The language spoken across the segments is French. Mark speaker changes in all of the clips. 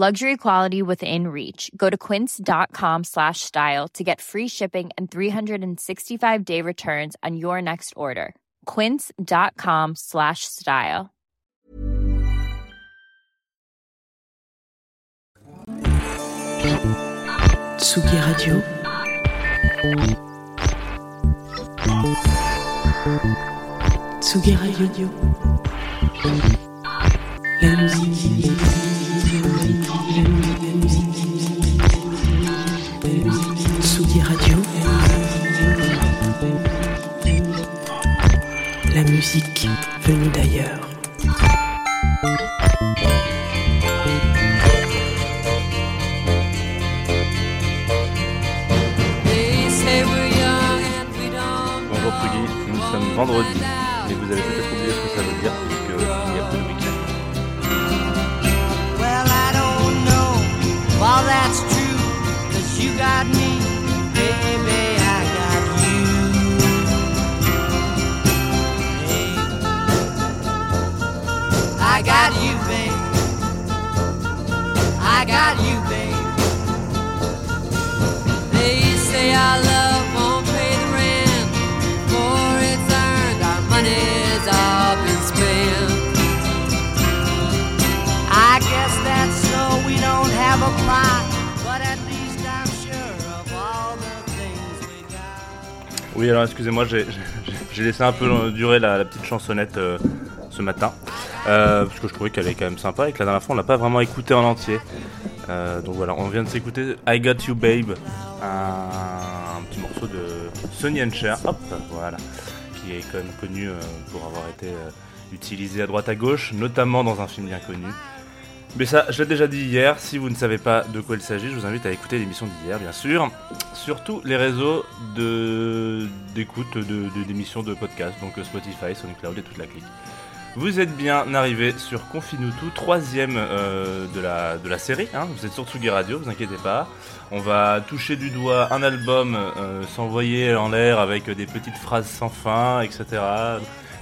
Speaker 1: Luxury quality within reach. Go to quince.com slash style to get free shipping and 365-day returns on your next order. quince.com slash style.
Speaker 2: Tsugi Radio. Tsugi Radio. La musique. Musique venue d'ailleurs.
Speaker 3: Bonjour Tsugi, nous sommes vendredi, Oui, alors excusez-moi, j'ai- laissé un peu durer la, petite chansonnette euh, ce matin, euh, parce que je trouvais qu'elle est quand même sympa et que la dernière fois on l'a pas vraiment écoutée en entier. Euh, donc voilà, on vient de s'écouter I Got You Babe, un, un petit morceau de Sonny and Cher, hop, voilà, qui est quand même connu pour avoir été utilisé à droite à gauche, notamment dans un film bien connu. Mais ça, je l'ai déjà dit hier, si vous ne savez pas de quoi il s'agit, je vous invite à écouter l'émission d'hier, bien sûr, sur tous les réseaux de- d'écoute de, de- d'émissions de podcast, donc euh, Spotify, SoundCloud et toute la clique. Vous êtes bien arrivé sur Confinutu, troisième euh, de, la, de la série, hein, vous êtes sur Tsugi Radio, vous inquiétez pas. On va toucher du doigt un album, euh, s'envoyer en l'air avec des petites phrases sans fin, etc.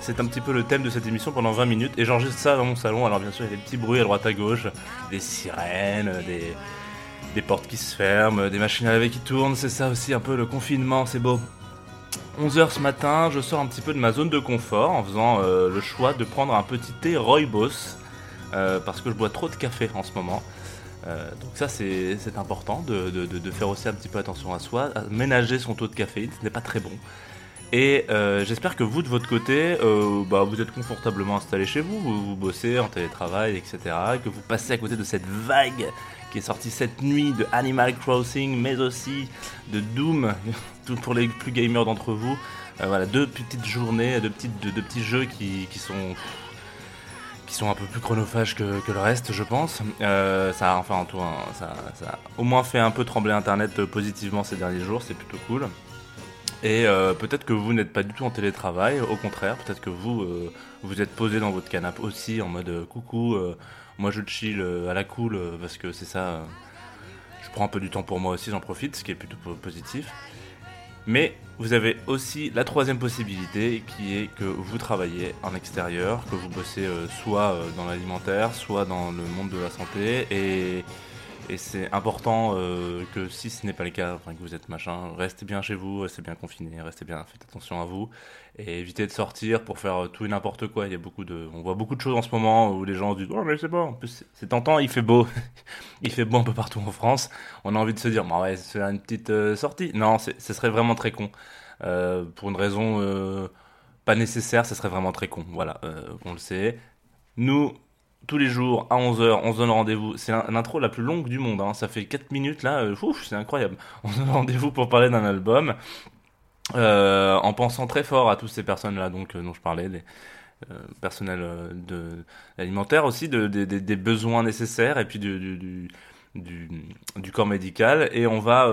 Speaker 3: C'est un petit peu le thème de cette émission pendant 20 minutes et j'enregistre ça dans mon salon. Alors bien sûr, il y a des petits bruits à droite à gauche, des sirènes, des, des portes qui se ferment, des machines à laver qui tournent. C'est ça aussi un peu le confinement, c'est beau. 11h ce matin, je sors un petit peu de ma zone de confort en faisant euh, le choix de prendre un petit thé Rooibos euh, parce que je bois trop de café en ce moment. Euh, donc ça c'est important de, de- de- faire aussi un petit peu attention à soi, ménager son taux de caféine, ce n'est pas très bon. Et euh, j'espère que vous de votre côté, euh, bah, vous êtes confortablement installé chez vous, vous, bossez en télétravail, etc. et que vous passez à côté de cette vague qui est sortie cette nuit de Animal Crossing, mais aussi de Doom, tout pour les plus gamers d'entre vous. Euh, voilà, deux petites journées, deux, petits jeux qui, sont qui sont un peu plus chronophages que, le reste, je pense. Ça a enfin en tout, ça, a au moins fait un peu trembler Internet positivement ces derniers jours, c'est plutôt cool. Et euh, peut-être que vous n'êtes pas du tout en télétravail, au contraire, peut-être que vous euh, vous êtes posé dans votre canapé aussi en mode euh, coucou, moi je chill à la cool parce que c'est ça. je prends un peu du temps pour moi aussi, j'en profite, ce qui est plutôt po- positif. Mais vous avez aussi la troisième possibilité qui est que vous travaillez en extérieur, que vous bossez soit dans l'alimentaire, soit dans le monde de la santé. Et, et c'est important euh, que si ce n'est pas le cas, enfin que vous êtes machin, restez bien chez vous, restez bien confiné, restez bien, faites attention à vous. Et évitez de sortir pour faire euh, tout et n'importe quoi. Il y a beaucoup de, on voit beaucoup de choses en ce moment où les gens se disent oh mais c'est bon, en c'est- tentant, il fait beau, il fait beau un peu partout en France. On a envie de se dire bah ouais c'est une petite euh, sortie. Non, ce serait vraiment très con. Pour une raison pas nécessaire, ce serait vraiment très con. Voilà, on le sait. Nous, tous les jours à 11h, on se donne rendez-vous. C'est l'intro la plus longue du monde. hein. Ça fait 4 minutes là. euh, c'est incroyable. On se donne rendez-vous pour parler d'un album. euh, en pensant très fort à toutes ces personnes-là donc, euh, dont je parlais, les personnels de, alimentaires aussi, de, des- besoins nécessaires et puis du, corps médical. Et on va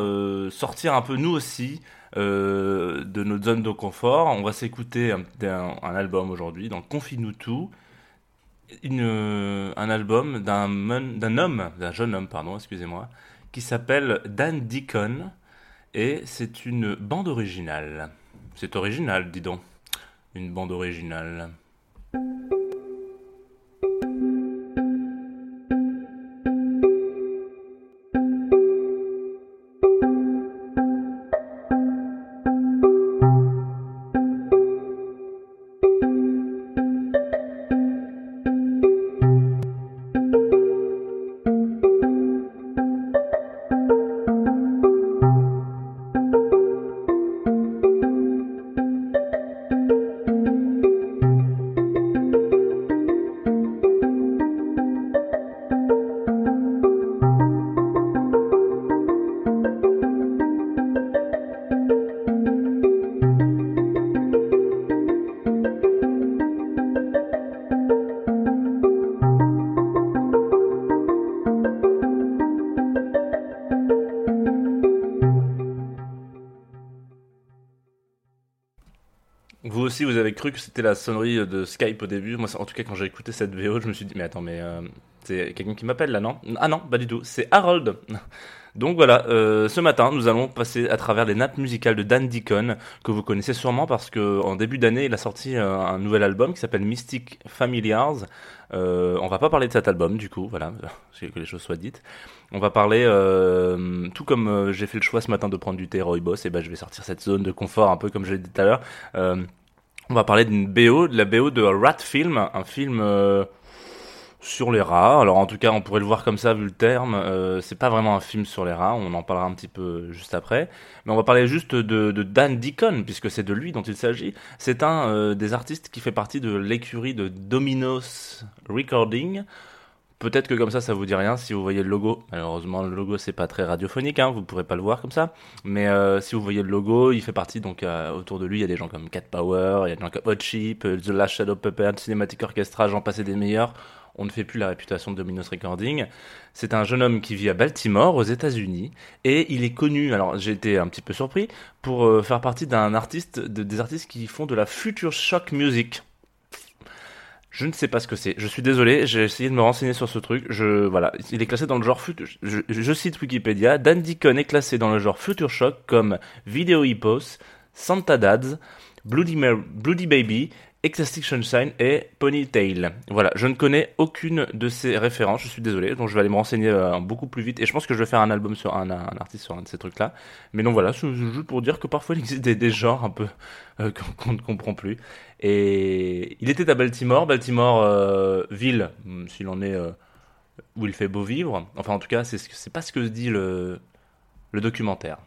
Speaker 3: sortir un peu, nous aussi, de notre zone de confort. On va s'écouter un, album aujourd'hui, dans Confine-nous tout. Une, euh, un album d'un homme, d'un jeune homme, pardon, excusez-moi, qui s'appelle Dan Deacon. Et c'est une bande originale. C'est original, dis donc. Une bande originale. Que c'était la sonnerie de Skype au début. Moi, en tout cas, quand j'ai écouté cette VO, je me suis dit, mais attends, mais euh, c'est quelqu'un qui m'appelle là, non? Ah non, pas du tout. C'est Harold. Donc voilà, euh, ce matin, nous allons passer à travers les nappes musicales de Dan Deacon, que vous connaissez sûrement parce que en début d'année, il a sorti euh, un nouvel album qui s'appelle Mystic Familiars. Euh, on va pas parler de cet album, du coup, voilà, que les choses soient dites. On va parler, euh, tout comme euh, j'ai fait le choix ce matin de prendre du thé Boss, et ben je vais sortir cette zone de confort un peu comme je l'ai dit tout à l'heure. On va parler d'une BO, de la BO de Rat Film, un film euh, sur les rats. Alors en tout cas, on pourrait le voir comme ça vu le terme. Euh, c'est pas vraiment un film sur les rats. On en parlera un petit peu juste après. Mais on va parler juste de, de Dan Deacon puisque c'est de lui dont il s'agit. C'est un euh, des artistes qui fait partie de l'écurie de Dominos Recording. Peut-être que comme ça, ça vous dit rien si vous voyez le logo. Malheureusement, le logo c'est pas très radiophonique, hein, vous pourrez pas le voir comme ça. Mais euh, si vous voyez le logo, il fait partie donc euh, autour de lui, il y a des gens comme Cat Power, il y a des gens comme Hot Chip, euh, The Last Shadow Puppet, Cinematic Orchestra, j'en passais des meilleurs. On ne fait plus la réputation de Dominos Recording. C'est un jeune homme qui vit à Baltimore, aux États-Unis, et il est connu. Alors j'ai été un petit peu surpris pour faire partie d'un artiste, de- des artistes qui font de la future shock music. Je ne sais pas ce que c'est. Je suis désolé, j'ai essayé de me renseigner sur ce truc. Je voilà, il est classé dans le genre futur. Je, cite Wikipédia. Dan Deacon est classé dans le genre future shock comme Video Hippos, Santa Dads, Bloody, Bloody Baby, Ecstatic Sunshine et Ponytail. Voilà, je ne connais aucune de ces références. Je suis désolé, donc je vais aller me renseigner euh, beaucoup plus vite. Et je pense que je vais faire un album sur un, artiste sur un de ces trucs-là. Mais donc voilà, c'est juste pour dire que parfois il existe des, genres un peu euh, qu'on ne comprend plus. Et il était à Baltimore, Baltimore euh, ville, hmm, s'il en est euh, où il fait beau vivre. Enfin, en tout cas, c'est pas ce que dit le documentaire.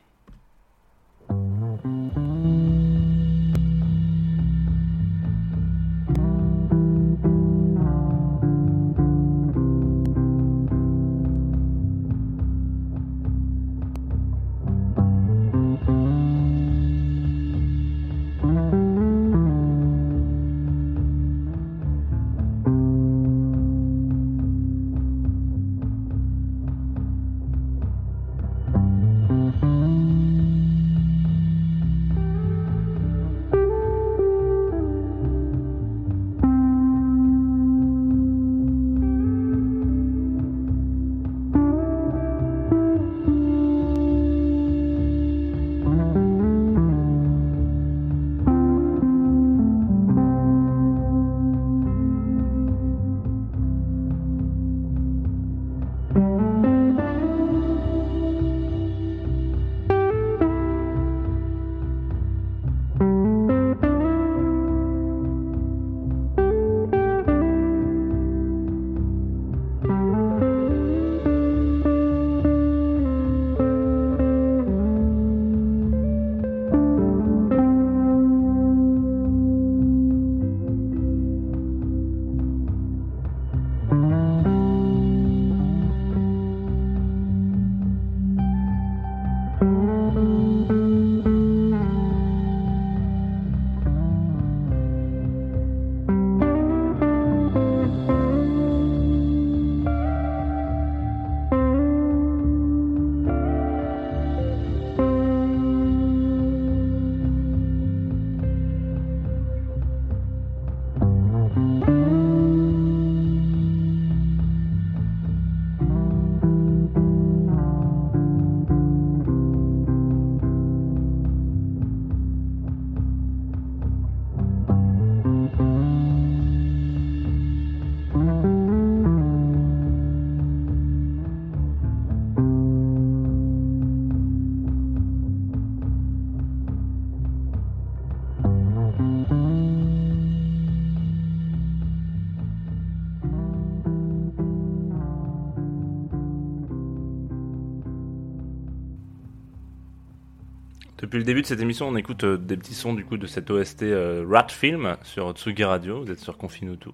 Speaker 3: Depuis le début de cette émission, on écoute euh, des petits sons du coup de cette OST euh, Rat Film sur Tsugi Radio. Vous êtes sur Confinutu.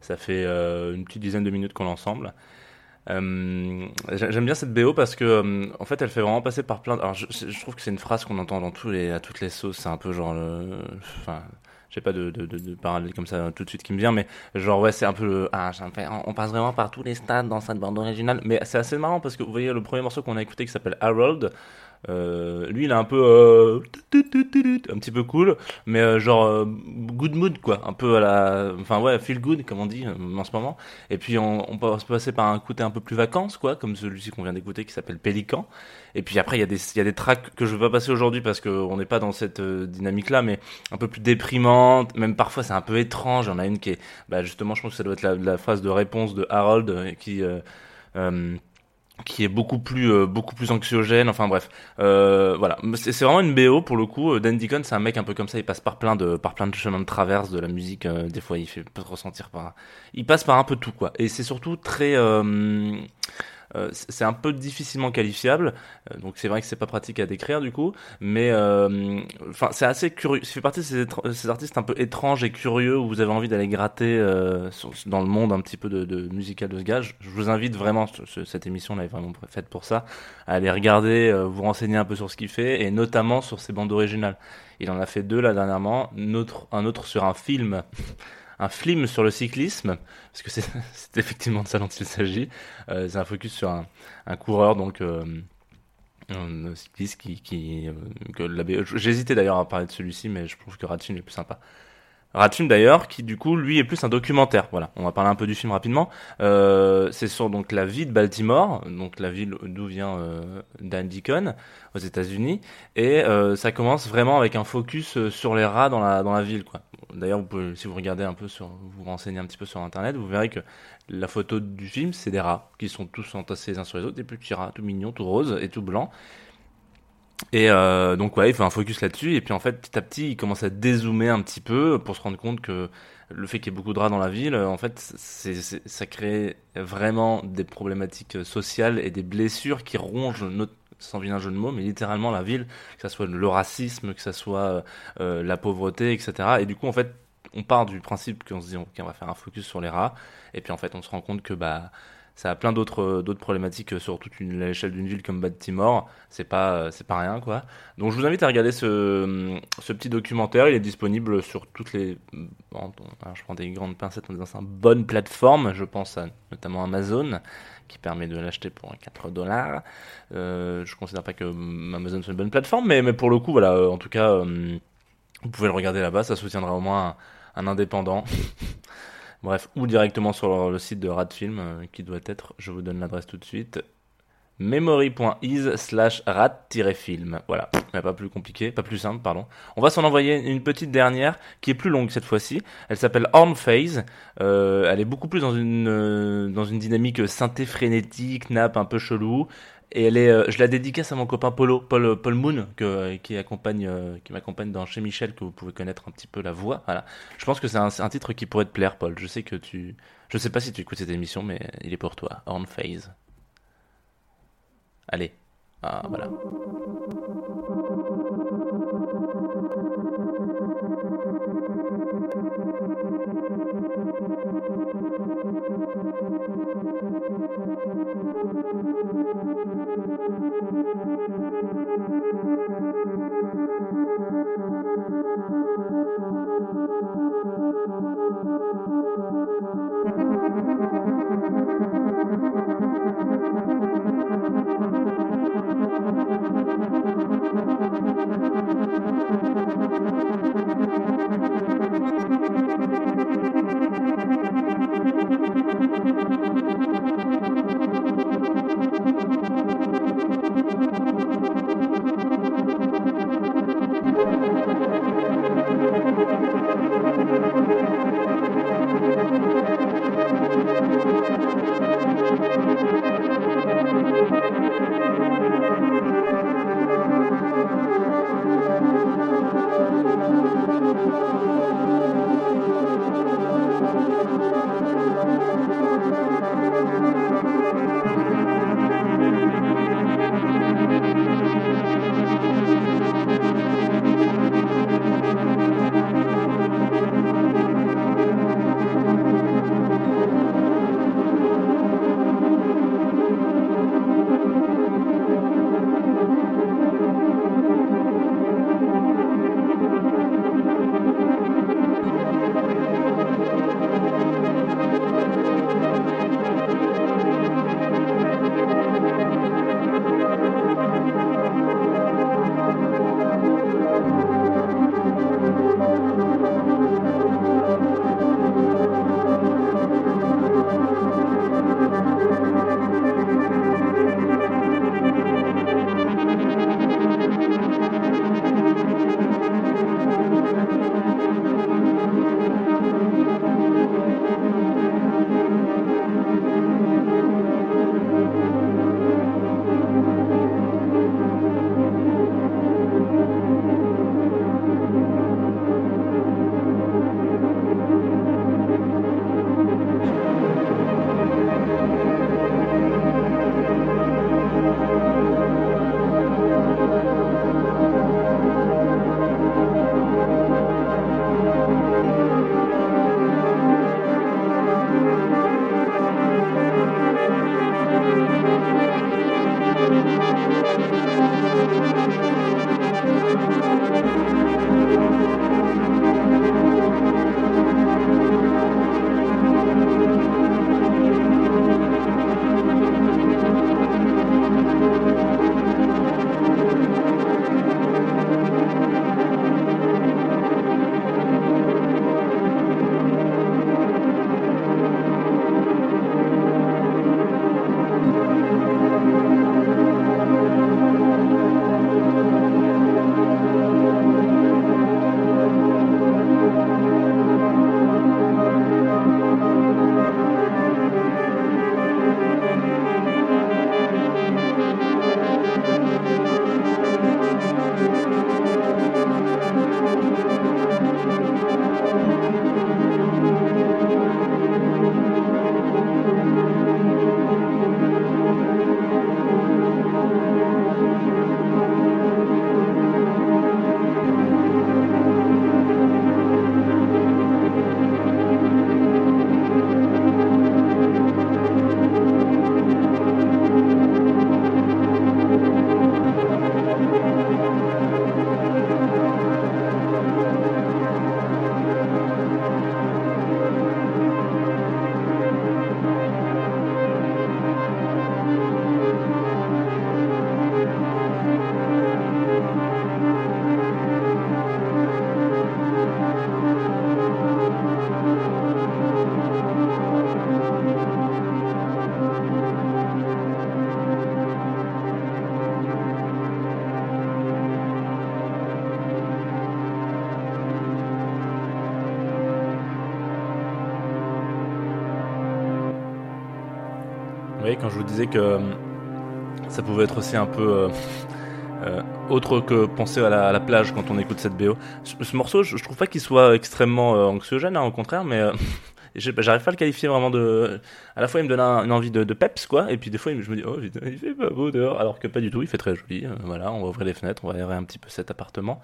Speaker 3: Ça fait euh, une petite dizaine de minutes qu'on l'ensemble. J'a- J'aime bien cette BO parce que en fait elle fait vraiment passer par plein. Alors je, trouve que c'est une phrase qu'on entend dans tous les à toutes les sauces. C'est un peu genre le. Enfin, j'ai pas de, de, de, parallèle comme ça tout de suite qui me vient, mais genre ouais c'est un peu le. Ah, on passe vraiment par tous les stades dans cette bande originale. Mais c'est assez marrant parce que vous voyez le premier morceau qu'on a écouté qui s'appelle Harold. Euh, lui, il est un peu euh, un petit peu cool, mais euh, genre euh, good mood quoi, un peu à la, enfin ouais, feel good comme on dit euh, en ce moment. Et puis on, on peut se passer par un côté un peu plus vacances quoi, comme celui-ci qu'on vient d'écouter qui s'appelle Pélican. Et puis après il y a des il y a des tracks que je veux pas passer aujourd'hui parce que on n'est pas dans cette euh, dynamique là, mais un peu plus déprimante, même parfois c'est un peu étrange. Il y en a une qui est, bah justement, je pense que ça doit être la, phrase de réponse de Harold qui euh, qui est beaucoup plus euh, beaucoup plus anxiogène enfin bref. Euh, voilà. C'est vraiment une BO pour le coup. Dan Deacon c'est un mec un peu comme ça il passe par plein de par plein de chemins de traverse de la musique euh, des fois il fait pas ressentir par il passe par un peu tout quoi. Et c'est surtout très euh, c'est un peu difficilement qualifiable, euh, donc c'est vrai que c'est pas pratique à décrire du coup, mais euh, enfin c'est assez curieux. Ça fait partie de ces, ces artistes un peu étranges et curieux où vous avez envie d'aller gratter euh, dans le monde un petit peu de, de musical de ce gars. Je, vous invite vraiment, ce- ce- cette émission là est vraiment faite pour ça, à aller regarder, vous renseigner un peu sur ce qu'il fait et notamment sur ses bandes originales. Il en a fait deux là dernièrement, notre, un autre sur un film. Un film sur le cyclisme, parce que c'est effectivement de ça dont il s'agit. Euh, c'est un focus sur un, coureur, donc euh, un cycliste qui, euh, BO J'hésitais d'ailleurs à parler de celui-ci, mais je trouve que Ratchin est plus sympa. Ratchin d'ailleurs, qui du coup lui est plus un documentaire. Voilà, on va parler un peu du film rapidement. Euh, c'est sur donc la vie de Baltimore, donc la ville d'où vient euh, Dan Deacon aux États-Unis, et euh, ça commence vraiment avec un focus euh, sur les rats dans la dans la ville quoi. D'ailleurs, vous pouvez, si vous regardez un peu sur, vous vous renseignez un petit peu sur internet, vous verrez que la photo du film, c'est des rats qui sont tous entassés les uns sur les autres, des petits rats tout mignons, tout roses et tout blancs. Et euh, donc ouais, il fait un focus là-dessus et puis en fait petit à petit il commence à dézoomer un petit peu pour se rendre compte que le fait qu'il y ait beaucoup de rats dans la ville, en fait, ça crée vraiment des problématiques sociales et des blessures qui rongent notre sans vilain jeu de mots, mais littéralement la ville, que ça soit le racisme, que ça soit euh, la pauvreté, etc. Et du coup, en fait, on part du principe qu'on se dit, ok, on va faire un focus sur les rats, et puis en fait, on se rend compte que bah ça a plein d'autres d'autres problématiques sur toute l'échelle d'une ville comme Baltimore. C'est pas c'est pas rien quoi. Donc je vous invite à regarder ce ce petit documentaire. Il est disponible sur toutes les alors, je prends des grandes pincettes en disant c'est une bonne plateforme. Je pense à notamment Amazon qui permet de l'acheter pour 4 dollars. Euh, je considère pas que Amazon soit une bonne plateforme, mais mais pour le coup voilà. euh, En tout cas, euh, vous pouvez le regarder là-bas. Ça soutiendra au moins un indépendant. Bref, ou directement sur le site de Radfilm, euh, qui doit être, je vous donne l'adresse tout de suite, memory.is slash rat-film. Voilà, pas plus compliqué, pas plus simple, pardon. On va s'en envoyer une petite dernière, qui est plus longue cette fois-ci. Elle s'appelle Horn Phase. Euh, elle est beaucoup plus dans une, euh, dans une dynamique synthé frénétique, nappe un peu chelou. Et elle est, euh, je la dédicace à mon copain Polo, Paul, Paul Moon, que, qui accompagne, euh, qui m'accompagne dans Chez Michel, que vous pouvez connaître un petit peu la voix. Voilà. Je pense que c'est un, un titre qui pourrait te plaire, Paul. Je sais que tu, je sais pas si tu écoutes cette émission, mais il est pour toi. Horn Phase. Allez. Ah, voilà.
Speaker 4: Thank you.
Speaker 3: Voyez, quand je vous disais que euh, ça pouvait être aussi un peu euh, euh, autre que penser à la, plage quand on écoute cette BO. Ce, ce morceau, je, je trouve pas qu'il soit extrêmement anxiogène, hein, au contraire, mais j'arrive pas à le qualifier vraiment de. À la fois, il me donne un- une envie de, de peps, quoi, et puis des fois, je me dis, oh il fait pas beau dehors, alors que pas du tout, il fait très joli. euh, voilà, on va ouvrir les fenêtres, on va aérer un petit peu cet appartement.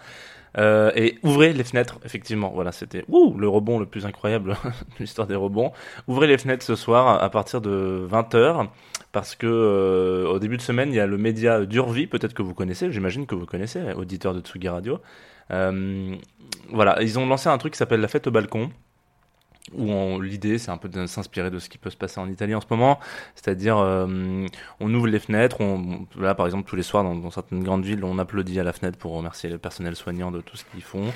Speaker 3: Euh, et ouvrez les fenêtres, effectivement. Voilà, c'était ouh, le rebond le plus incroyable de l'histoire des rebonds. Ouvrez les fenêtres ce soir à partir de 20h parce que euh, au début de semaine, il y a le média Durvi, peut-être que vous connaissez, j'imagine que vous connaissez, auditeur de Tsugi Radio. Voilà, ils ont lancé un truc qui s'appelle la fête au balcon. Où l'idée, c'est un peu de s'inspirer de ce qui peut se passer en Italie en ce moment, c'est-à-dire euh, on ouvre les fenêtres, on, là par exemple tous les soirs dans, dans certaines grandes villes, on applaudit à la fenêtre pour remercier le personnel soignant de tout ce qu'ils font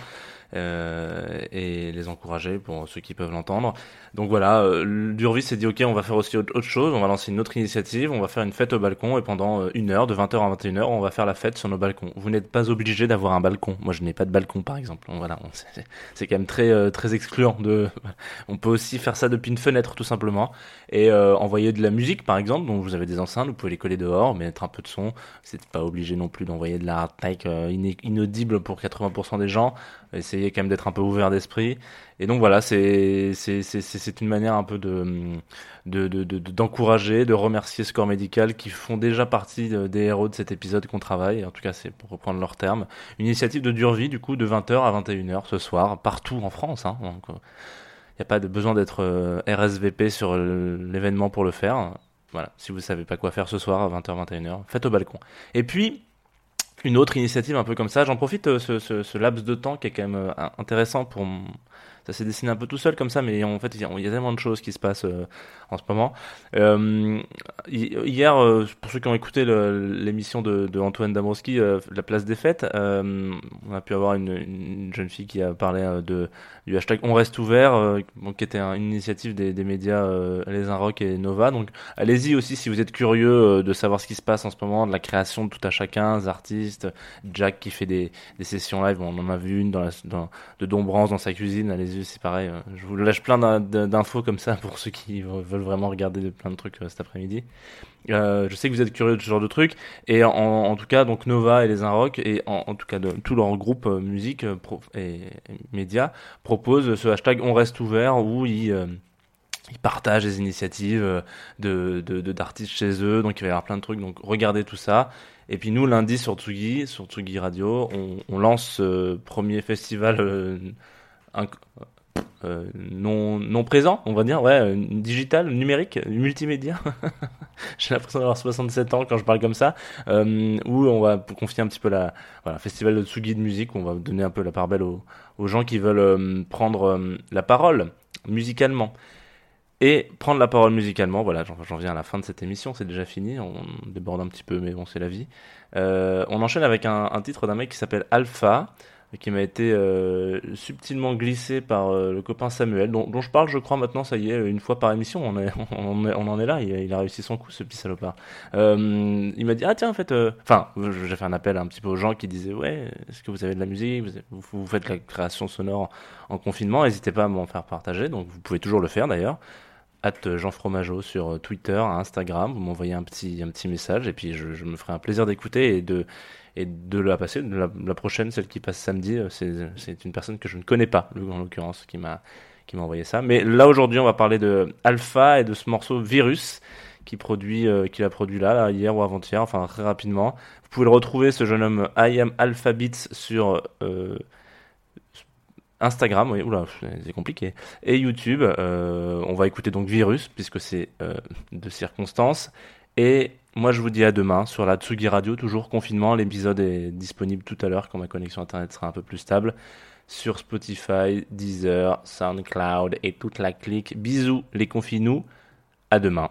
Speaker 3: et les encourager pour ceux qui peuvent l'entendre. Donc voilà, euh, Durvis s'est dit ok, on va faire aussi autre, chose, on va lancer une autre initiative, on va faire une fête au balcon et pendant euh, une heure, de 20h à 21h, on va faire la fête sur nos balcons. Vous n'êtes pas obligé d'avoir un balcon. Moi, je n'ai pas de balcon par exemple. Voilà, c'est- quand même très euh, très excluant. De, on peut aussi faire ça depuis une fenêtre tout simplement et euh, envoyer de la musique par exemple. Donc vous avez des enceintes, vous pouvez les coller dehors, mettre un peu de son. C'est pas obligé non plus d'envoyer de la hard tech euh, inaudible pour 80% des gens. Essayez quand même d'être un peu ouvert d'esprit. Et donc voilà, c'est une manière un peu de de de de- d'encourager, de remercier ce corps médical qui font déjà partie de- des héros de cet épisode qu'on travaille. En tout cas, c'est pour reprendre leurs termes. Une initiative de Durvie du coup de 20h à 21h ce soir partout en France. Hein, il n'y a pas besoin d'être euh, RSVP sur euh, l'événement pour le faire. Voilà, si vous savez pas quoi faire ce soir à 20h 21h, faites au balcon. Et puis une autre initiative un peu comme ça. J'en profite euh, ce, laps de temps qui est quand même euh, intéressant pour ça s'est dessiné un peu tout seul comme ça, mais en fait il y a, tellement de choses qui se passent euh, en ce moment. Euh, hi- hier, euh, pour ceux qui ont écouté l'émission de, de Antoine Dabrowski, La place des fêtes, on a pu avoir une, une jeune fille qui a parlé de du hashtag On reste ouvert, qui était un- une initiative des, des médias Les Inrocks et Nova. Donc allez-y aussi si vous êtes curieux de savoir ce qui se passe en ce moment, de la création de tout à chacun, des artistes, Jack qui fait des, sessions live, on en a vu une dans la, dans, de Dombrance dans sa cuisine, c'est pareil. euh, Je vous lâche plein d'in- d'infos comme ça pour ceux qui veulent vraiment regarder de- plein de trucs euh, cet après-midi. Euh, je sais que vous êtes curieux de ce genre de trucs et en, tout cas donc Nova et les Inrocks et en, tout cas de, tout leur groupe euh, musique et, et médias proposent ce hashtag on reste ouvert où ils partagent des initiatives de d'artistes chez eux donc il va y avoir plein de trucs donc regardez tout ça et puis nous lundi sur Tsugi sur Tsugi Radio on, lance ce premier festival euh, non, non présent, on va dire, ouais, digital, numérique, multimédia. J'ai l'impression d'avoir 67 ans quand je parle comme ça, euh, où on va confier un petit peu la, voilà, festival de Tsugi de musique, on va donner un peu la part belle aux, gens qui veulent euh, prendre euh, la parole musicalement. Et prendre la parole musicalement, voilà, j'en viens à la fin de cette émission, c'est déjà fini, on déborde un petit peu, mais bon, c'est la vie. On enchaîne avec un, un titre d'un mec qui s'appelle Alpha, qui m'a été euh, subtilement glissé par euh, le copain Samuel, dont, je parle, je crois, maintenant, ça y est, une fois par émission, on, est, on, en est là, il, a réussi son coup, ce petit salopard. Euh, il m'a dit, ah tiens, en fait, euh, enfin, j'ai fait un appel un petit peu aux gens qui disaient, ouais, est-ce que vous avez de la musique, vous, vous, faites la création sonore en, en confinement, n'hésitez pas à m'en faire partager, donc vous pouvez toujours le faire d'ailleurs. Hâte Jean Fromageau sur Twitter, Instagram, vous m'envoyez un petit, un petit message et puis je me ferai un plaisir d'écouter et de, et de la passer. La, prochaine, celle qui passe samedi, euh, c'est une personne que je ne connais pas, en l'occurrence, qui m'a qui m'a envoyé ça. Mais là aujourd'hui, on va parler de Alpha et de ce morceau Virus qui produit, euh, qu'il a produit là, hier ou avant-hier, enfin très rapidement. Vous pouvez le retrouver, ce jeune homme I am Alpha Beats sur euh, Instagram, oula, c'est compliqué, et YouTube. Euh, on va écouter donc Virus puisque c'est de circonstances. Et moi, je vous dis à demain sur la Tsugi Radio, toujours confinement. L'épisode est disponible tout à l'heure quand ma connexion internet sera un peu plus stable sur Spotify, Deezer, SoundCloud et toute la clique. Bisous les confinous. À demain.